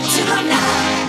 get to now.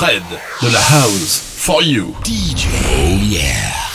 Fred, de la house, for you. DJ, oh yeah.